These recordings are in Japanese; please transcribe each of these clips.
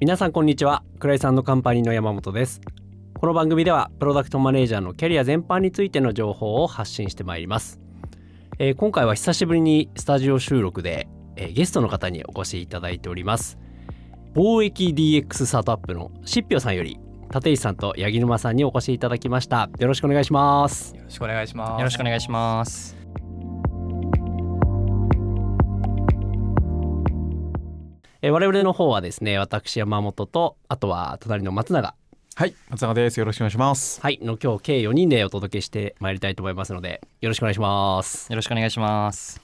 皆さんこんにちは。クライさんのカンパニーの山本です。この番組ではプロダクトマネージャーのキャリア全般についての情報を発信してまいります、えー、今回は久しぶりにスタジオ収録で、えー、ゲストの方にお越しいただいております。貿易 DX スタートアップのしっぴょさんより立石さんと八木沼さんにお越しいただきました。よろしくお願いします。よろしくお願いします。よろしくお願いしますえ我々の方はですね私山本とあとは隣の松永。はい松永です。よろしくお願いします。はいの今日計4人でお届けしてまいりたいと思いますのでよろしくお願いします。よろしくお願いします。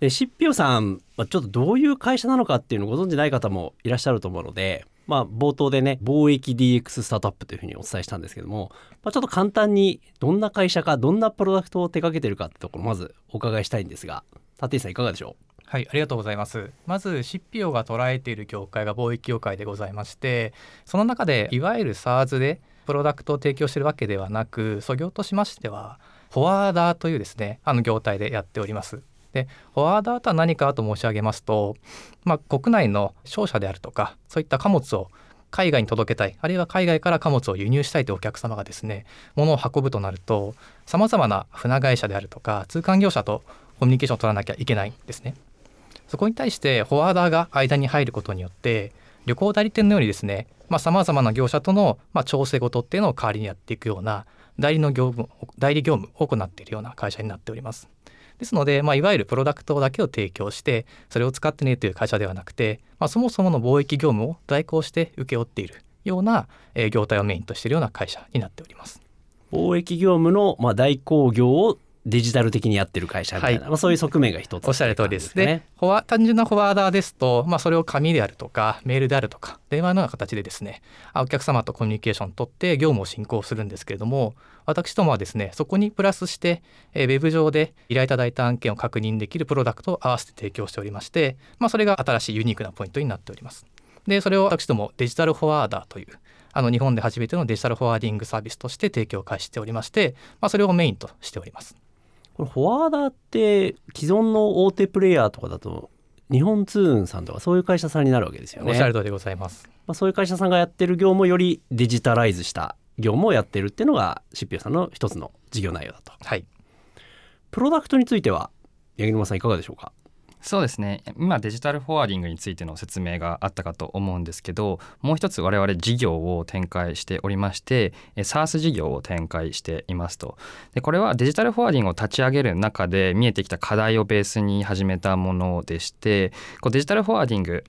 でしっぴょさん、まあ、ちょっとどういう会社なのかっていうのをご存じない方もいらっしゃると思うのでまあ冒頭でね貿易 DX スタートアップというふうにお伝えしたんですけども、まあ、ちょっと簡単にどんな会社かどんなプロダクトを手掛けてるかってところまずお伺いしたいんですが立石さんいかがでしょう？はい、ありがとうございます。まず、シッピオが捉えている業界が貿易業界でございまして、その中でいわゆる SARS でプロダクトを提供しているわけではなく、創業としましては、フォワーダーというですね、あの業態でやっております。で、フォワーダーとは何かと申し上げますと、まあ、国内の商社であるとか、そういった貨物を海外に届けたいあるいは海外から貨物を輸入したいというお客様がですね物を運ぶとなるとさまざまな船会社であるとか通関業者とコミュニケーションを取らなきゃいけないんですね。そこに対してフォワーダーが間に入ることによって旅行代理店のようにですねさまざ、まな業者との、まあ、調整事っていうのを代わりにやっていくような代理の業務代理業務を行っているような会社になっております。ですので、まあ、いわゆるプロダクトだけを提供してそれを使ってねという会社ではなくて、まあ、そもそもの貿易業務を代行して請け負っているような、え、業態をメインとしているような会社になっております。貿易業務の、まあ、代行業をデジタル的にやってる会社みたいな、はい、まあ、そういう側面が一つ、おっしゃる通りです。でフォワ単純なフォワーダーですと、まあ、それを紙であるとかメールであるとか電話のような形でですねお客様とコミュニケーションを取って業務を進行するんですけれども私どもはですねそこにプラスして、えー、ウェブ上で依頼いただいた案件を確認できるプロダクトを合わせて提供しておりまして、まあ、それが新しいユニークなポイントになっております。でそれを私どもデジタルフォワーダーというあの日本で初めてのデジタルフォワーディングサービスとして提供を開始しておりまして、まあ、それをメインとしております。これフォワーダーって既存の大手プレイヤーとかだと日本通運さんとかそういう会社さんになるわけですよね。おっしゃる通りでございます。まあ、そういう会社さんがやってる業務をよりデジタライズした業務をやってるっていうのがシッピオさんの一つの事業内容だと。はい。プロダクトについては八木沼さんいかがでしょうか？そうですね。今デジタルフォワーディングについての説明があったかと思うんですけどもう一つ我々事業を展開しておりまして SARS 事業を展開していますと。でこれはデジタルフォワーディングを立ち上げる中で見えてきた課題をベースに始めたものでしてこうデジタルフォワーディング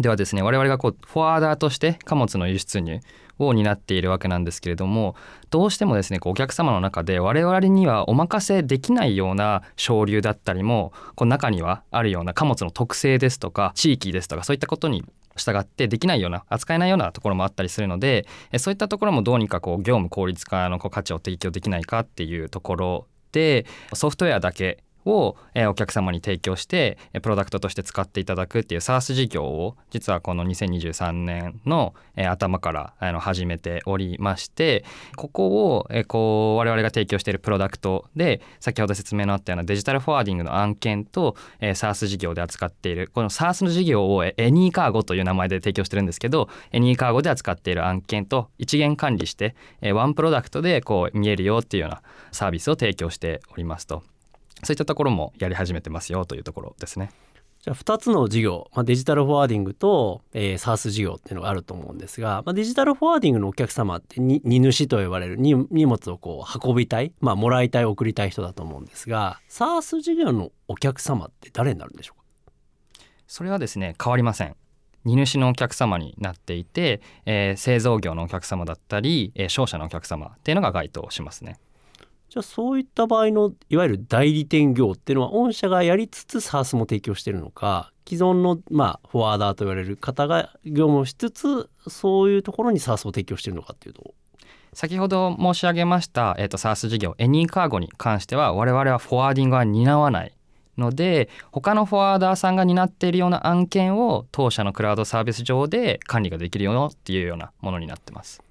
ではですね我々がこうフォワーダーとして貨物の輸出入を担っているわけなんですけれどもどうしてもですねお客様の中で我々にはお任せできないような商流だったりもこう中にはあるような貨物の特性ですとか地域ですとかそういったことに従ってできないような扱えないようなところもあったりするのでそういったところもどうにかこう業務効率化のこう価値を提供できないかっていうところでソフトウェアだけを、えお客様に提供してプロダクトとして使っていただくっていう SARS 事業を実はこの2023年の、え頭からあの始めておりましてここを、えこう我々が提供しているプロダクトで先ほど説明のあったようなデジタルフォワーディングの案件と、え SARS 事業で扱っているこの SARS の事業をエニーカーゴという名前で提供してるんですけどエニーカーゴで扱っている案件と一元管理して、えワンプロダクトでこう見えるよっていうようなサービスを提供しておりますと。そういったところもやり始めてますよというところですね。じゃあ2つの事業、まあ、デジタルフォワーディングと、えー、SARS 事業っていうのがあると思うんですが、まあ、デジタルフォワーディングのお客様って荷主と呼ばれる荷物をこう運びたい、まあ、もらいたい送りたい人だと思うんですが SARS 事業のお客様って誰になるんでしょうか？それはですね変わりません。荷主のお客様になっていて、えー、製造業のお客様だったり、えー、商社のお客様っていうのが該当しますね。じゃあそういった場合のいわゆる代理店業っていうのは御社がやりつつ SARS も提供してるのか既存のまあフォワーダーと言われる方が業務をしつつそういうところに SARS を提供してるのかっていうと先ほど申し上げました、えーと、SARS 事業エニーカーゴに関しては我々はフォワーディングは担わないので他のフォワーダーさんが担っているような案件を当社のクラウドサービス上で管理ができるよっていうようなものになってます。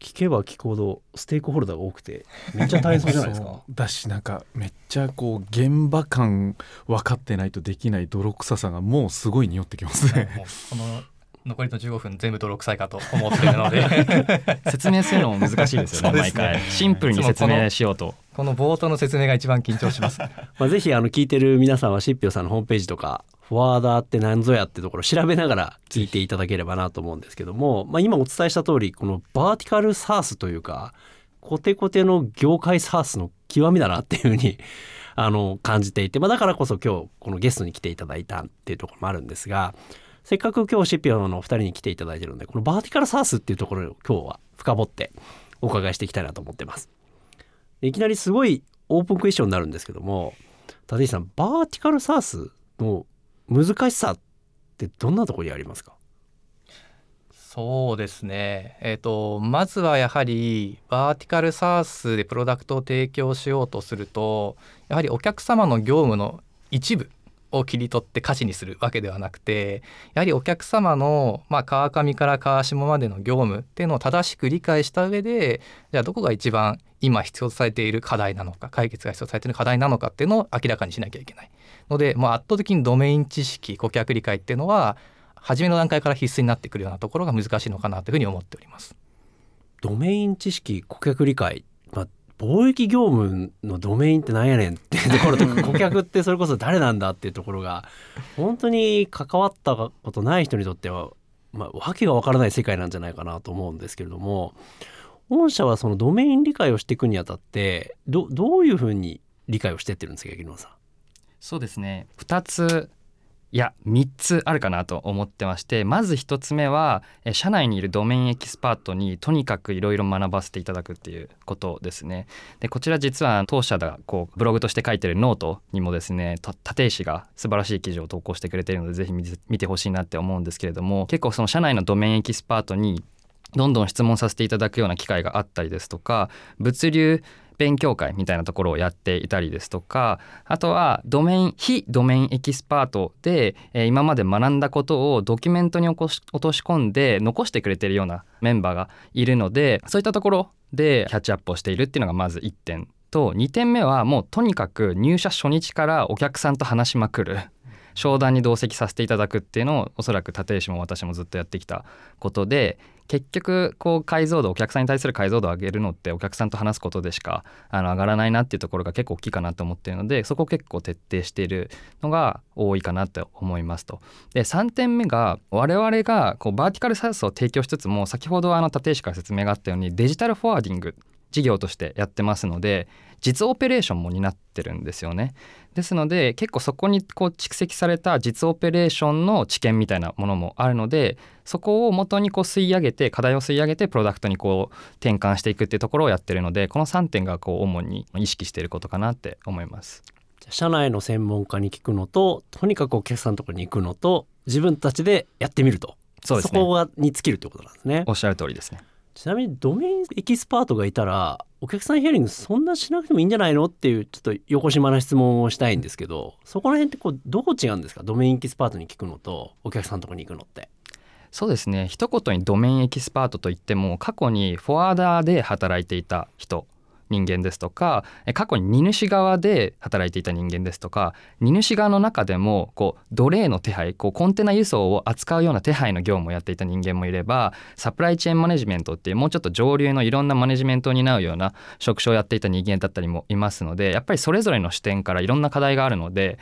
聞けば聞くほどステークホルダーが多くて めっちゃ大変そうじゃないですか？だしなんかめっちゃこう現場感分かってないとできない泥臭さがもうすごい匂ってきますね。この残りの15分全部泥臭いかと思っているので。説明するのも難しいですよねね。毎回。シンプルに説明しようと。この冒頭の説明が一番緊張します。まあ、ぜひあの聞いてる皆さんはシッピオさんのホームページとかフォワーダーって何ぞやってところを調べながら聞いていただければなと思うんですけども、まあ、今お伝えした通りこのバーティカルサースというかコテコテの業界サースの極みだなっていうふうに あの感じていて、まあ、だからこそ今日このゲストに来ていただいたっていうところもあるんですがせっかく今日シッピオのお二人に来ていただいてるのでこのバーティカルサースっていうところを今日は深掘ってお伺いしていきたいなと思ってます。いきなりすごいオープンクエスチョンになるんですけども立石さんバーティカルサースの難しさってどんなところにありますか？そうですね。えっ、とまずはやはりバーティカルサースでプロダクトを提供しようとするとやはりお客様の業務の一部を切り取って価値にするわけではなくてやはりお客様の、まあ、川上から川下までの業務っていうのを正しく理解した上でじゃあどこが一番今必要とされている課題なのか解決が必要とされている課題なのかっていうのを明らかにしなきゃいけない。のでもう圧倒的にドメイン知識顧客理解っていうのは初めの段階から必須になってくるようなところが難しいのかなというふうに思っております。ドメイン知識顧客理解、まあ、貿易業務のドメインってなんやねんっていうところとか 顧客ってそれこそ誰なんだっていうところが本当に関わったことない人にとっては、まあ、わけがわからない世界なんじゃないかなと思うんですけれども御社はそのドメイン理解をしていくにあたってどどういうふうに理解をしてってるんですか柳野さん？そうですね。2ついや3つあるかなと思ってましてまず1つ目は社内にいるドメインエキスパートにとにかくいろいろ学ばせていただくっていうことですね。でこちら実は当社がこうブログとして書いてるノートにもですね立石が素晴らしい記事を投稿してくれているのでぜひ見て見てほしいなって思うんですけれども結構その社内のドメインエキスパートにどんどん質問させていただくような機会があったりですとか物流勉強会みたいなところをやっていたりですとかあとはドメイン非ドメインエキスパートで、え今まで学んだことをドキュメントに落とし込んで残してくれてるようなメンバーがいるのでそういったところでキャッチアップをしているっていうのがまず1点と2点目はもうとにかく入社初日からお客さんと話しまくる。商談に同席させていただくっていうのをおそらく立石も私もずっとやってきたことで結局こう解像度お客さんに対する解像度を上げるのってお客さんと話すことでしかあの上がらないなっていうところが結構大きいかなと思っているのでそこを結構徹底しているのが多いかなと思いますと。で3点目が我々がこうバーティカルサースを提供しつつも先ほどあの立石から説明があったようにデジタルフォワーディング事業としてやってますので実オペレーションも担ってるんですよね。ですので結構そこにこう蓄積された実オペレーションの知見みたいなものもあるのでそこを元にこう吸い上げて課題を吸い上げてプロダクトにこう転換していくっていうところをやってるのでこの3点がこう主に意識していることかなって思います。社内の専門家に聞くのととにかくお客さんのところに行くのと自分たちでやってみるとそうですねこがに尽きるってことなんですねおっしゃる通りですね。ちなみにドメインエキスパートがいたらお客さんヒアリングそんなしなくてもいいんじゃないのっていうちょっと横島な質問をしたいんですけどそこら辺ってこうどこ違うんですか？ドメインエキスパートに聞くのとお客さんのとこに行くのって。そうですね。一言にドメインエキスパートといっても過去にフォワーダーで働いていた人。人間ですとか過去に荷主側で働いていた人間ですとか荷主側の中でもこう奴隷の手配こうコンテナ輸送を扱うような手配の業務をやっていた人間もいればサプライチェーンマネジメントっていうもうちょっと上流のいろんなマネジメントを担うような職種をやっていた人間だったりもいますのでやっぱりそれぞれの視点からいろんな課題があるので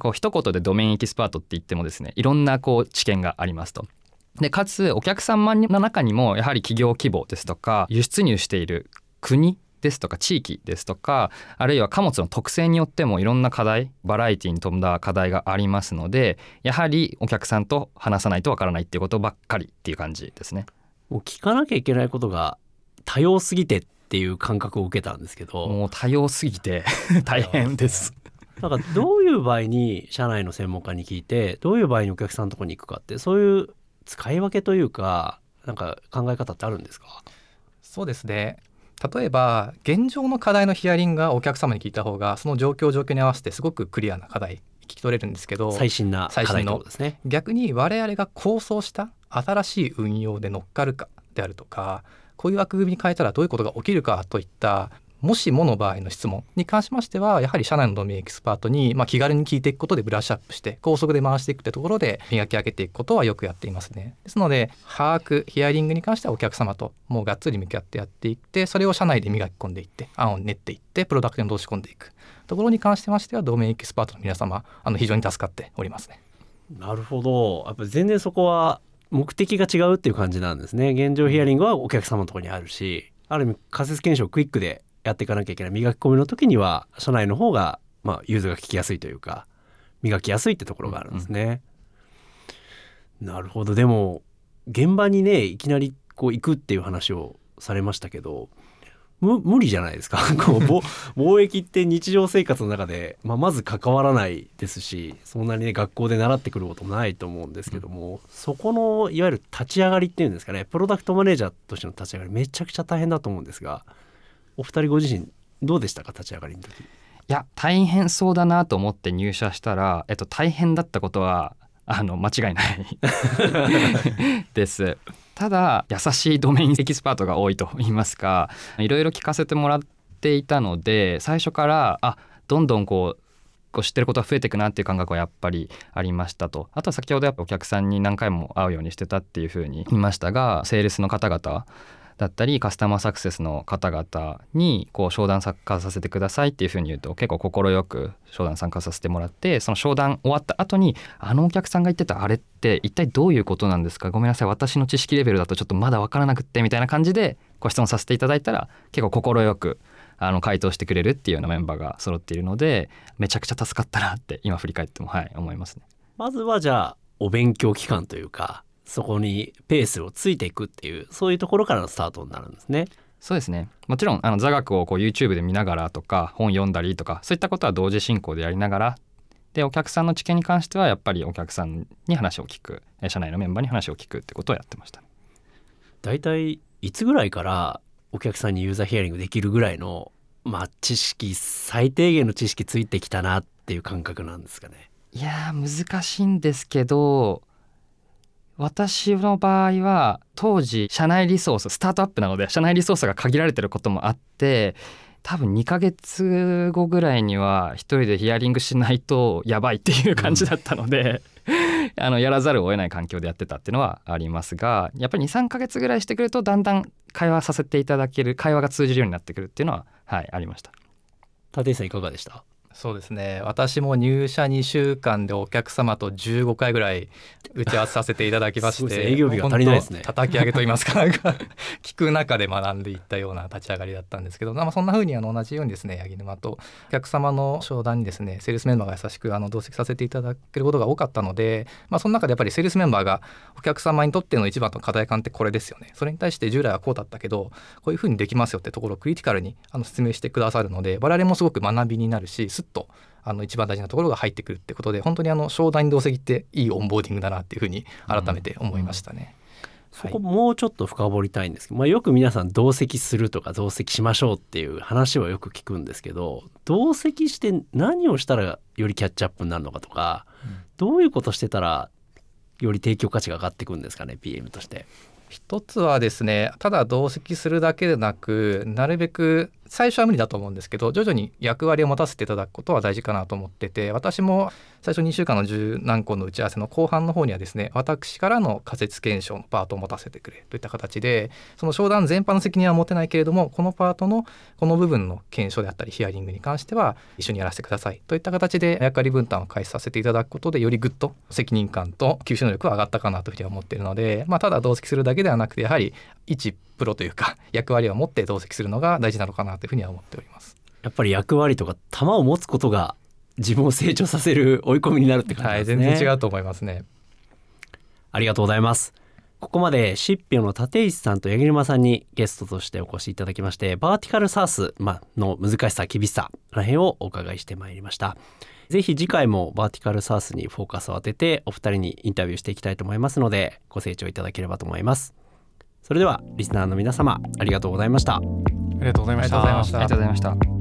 こう一言でドメインエキスパートって言ってもですねいろんなこう知見がありますと。でかつお客様の中にもやはり企業規模ですとか輸出入している国ですとか地域ですとかあるいは貨物の特性によってもいろんな課題バラエティに富んだ課題がありますのでやはりお客さんと話さないとわからないっていうことばっかりっていう感じですね。もう聞かなきゃいけないことが多様すぎてっていう感覚を受けたんですけどもう多様すぎて 大変です。なんかどういう場合に社内の専門家に聞いてどういう場合にお客さんのところに行くかってそういう使い分けというかなんか考え方ってあるんですか？そうですね例えば現状の課題のヒアリングがお客様に聞いた方がその状況状況に合わせてすごくクリアな課題聞き取れるんですけど最新な課題最新のですね。逆に我々が構想した新しい運用で乗っかるかであるとかこういう枠組みに変えたらどういうことが起きるかといったもしもの場合の質問に関しましてはやはり社内のドメインエキスパートに、まあ、気軽に聞いていくことでブラッシュアップして高速で回していくってところで磨き上げていくことはよくやっていますね。ですので把握ヒアリングに関してはお客様ともうがっつり向き合ってやっていってそれを社内で磨き込んでいって案を練っていってプロダクトに通し込んでいく。ところに関してましてはドメインエキスパートの皆様あの非常に助かっておりますね。なるほど。やっぱ全然そこは目的が違うっていう感じなんですね。現状ヒアリングはお客様のところにあるしある意味仮説検証クイックでやっていかなきゃいけない。磨き込みの時には社内の方がまあ融通が聞きやすいというか磨きやすいってところがあるんですね。うんうん、なるほど。でも現場にねいきなりこう行くっていう話をされましたけど無理じゃないですか。こう貿易って日常生活の中で、まあ、まず関わらないですしそんなにね学校で習ってくることもないと思うんですけども、うん、そこのいわゆる立ち上がりっていうんですかねプロダクトマネージャーとしての立ち上がりめちゃくちゃ大変だと思うんですがお二人ご自身どうでしたか立ち上がりの時？いや大変そうだなと思って入社したら、えっと、大変だったことはあの間違いない。です。ただ優しいドメインエキスパートが多いと言いますかいろいろ聞かせてもらっていたので最初からあどんどんこうこう知ってることが増えていくなっていう感覚はやっぱりありましたと。あとは先ほどやっぱお客さんに何回も会うようにしてたっていうふうに言いましたがセールスの方々だったりカスタマーサクセスの方々にこう商談参加させてくださいっていうふうに言うと結構快く商談参加させてもらってその商談終わった後にあのお客さんが言ってたあれって一体どういうことなんですか？ごめんなさい私の知識レベルだとちょっとまだ分からなくってみたいな感じでご質問させていただいたら結構快くあの回答してくれるっていうようなメンバーが揃っているのでめちゃくちゃ助かったなって今振り返ってもはい思いますね。まずはじゃあお勉強期間というかそこにペースをついていくっていうそういうところからのスタートになるんですね。そうですねもちろんあの座学をこう YouTube で見ながらとか本読んだりとかそういったことは同時進行でやりながらでお客さんの知見に関してはやっぱりお客さんに話を聞く社内のメンバーに話を聞くってことをやってました。大体いつぐらいからお客さんにユーザーヒアリングできるぐらいのまあ知識最低限の知識ついてきたなっていう感覚なんですかね。いや難しいんですけど私の場合は当時社内リソーススタートアップなので社内リソースが限られてることもあって多分2ヶ月後ぐらいには一人でヒアリングしないとやばいっていう感じだったので、うん、あのやらざるを得ない環境でやってたっていうのはありますがやっぱり23ヶ月ぐらいしてくるとだんだん会話させていただける会話が通じるようになってくるっていうのははいありました。立石さんいかがでした？そうですね。私も入社2週間でお客様と15回ぐらい打ち合わせさせていただきまして営業日が足りないですね。叩き上げと言いますか。聞く中で学んでいったような立ち上がりだったんですけど、まあ、そんな風にあの同じようにですね八木沼とお客様の商談にですねセールスメンバーが優しくあの同席させていただけることが多かったので、まあ、その中でやっぱりセールスメンバーがお客様にとっての一番の課題感ってこれですよね。それに対して従来はこうだったけどこういう風にできますよってところをクリティカルにあの説明してくださるので我々もすごく学びになるしすっとあの一番大事なところが入ってくるってことで本当にあの商談に同席っていいオンボーディングだなっていうふうに改めて思いましたね。そこもうちょっと深掘りたいんですけど、まあ、よく皆さん同席するとか同席しましょうっていう話はよく聞くんですけど同席して何をしたらよりキャッチアップになるのかとか、うん、どういうことしてたらより提供価値が上がっていくんですかね PM として。一つはですねただ同席するだけでなくなるべく最初は無理だと思うんですけど徐々に役割を持たせていただくことは大事かなと思ってて私も最初2週間の十何個の打ち合わせの後半の方にはですね私からの仮説検証のパートを持たせてくれといった形でその商談全般の責任は持てないけれどもこのパートのこの部分の検証であったりヒアリングに関しては一緒にやらせてくださいといった形で役割分担を開始させていただくことでよりぐっと責任感と吸収能力は上がったかなというふうに思っているので、まあ、ただ同席するだけではなくてやはり一プロというか役割を持って同席するのが大事なのかなというふうには思っております。やっぱり役割とか球を持つことが自分を成長させる追い込みになるって感じですね。はい、全然違うと思いますね。ありがとうございます。ここまでシッピオの立石さんと八木沼さんにゲストとしてお越しいただきましてバーティカルサース、ま、の難しさ厳しさらへんをお伺いしてまいりましたぜひ次回もバーティカルサースにフォーカスを当ててお二人にインタビューしていきたいと思いますのでご清聴いただければと思いますそれではリスナーの皆様ありがとうございましたありがとうございました。ありがとうございました。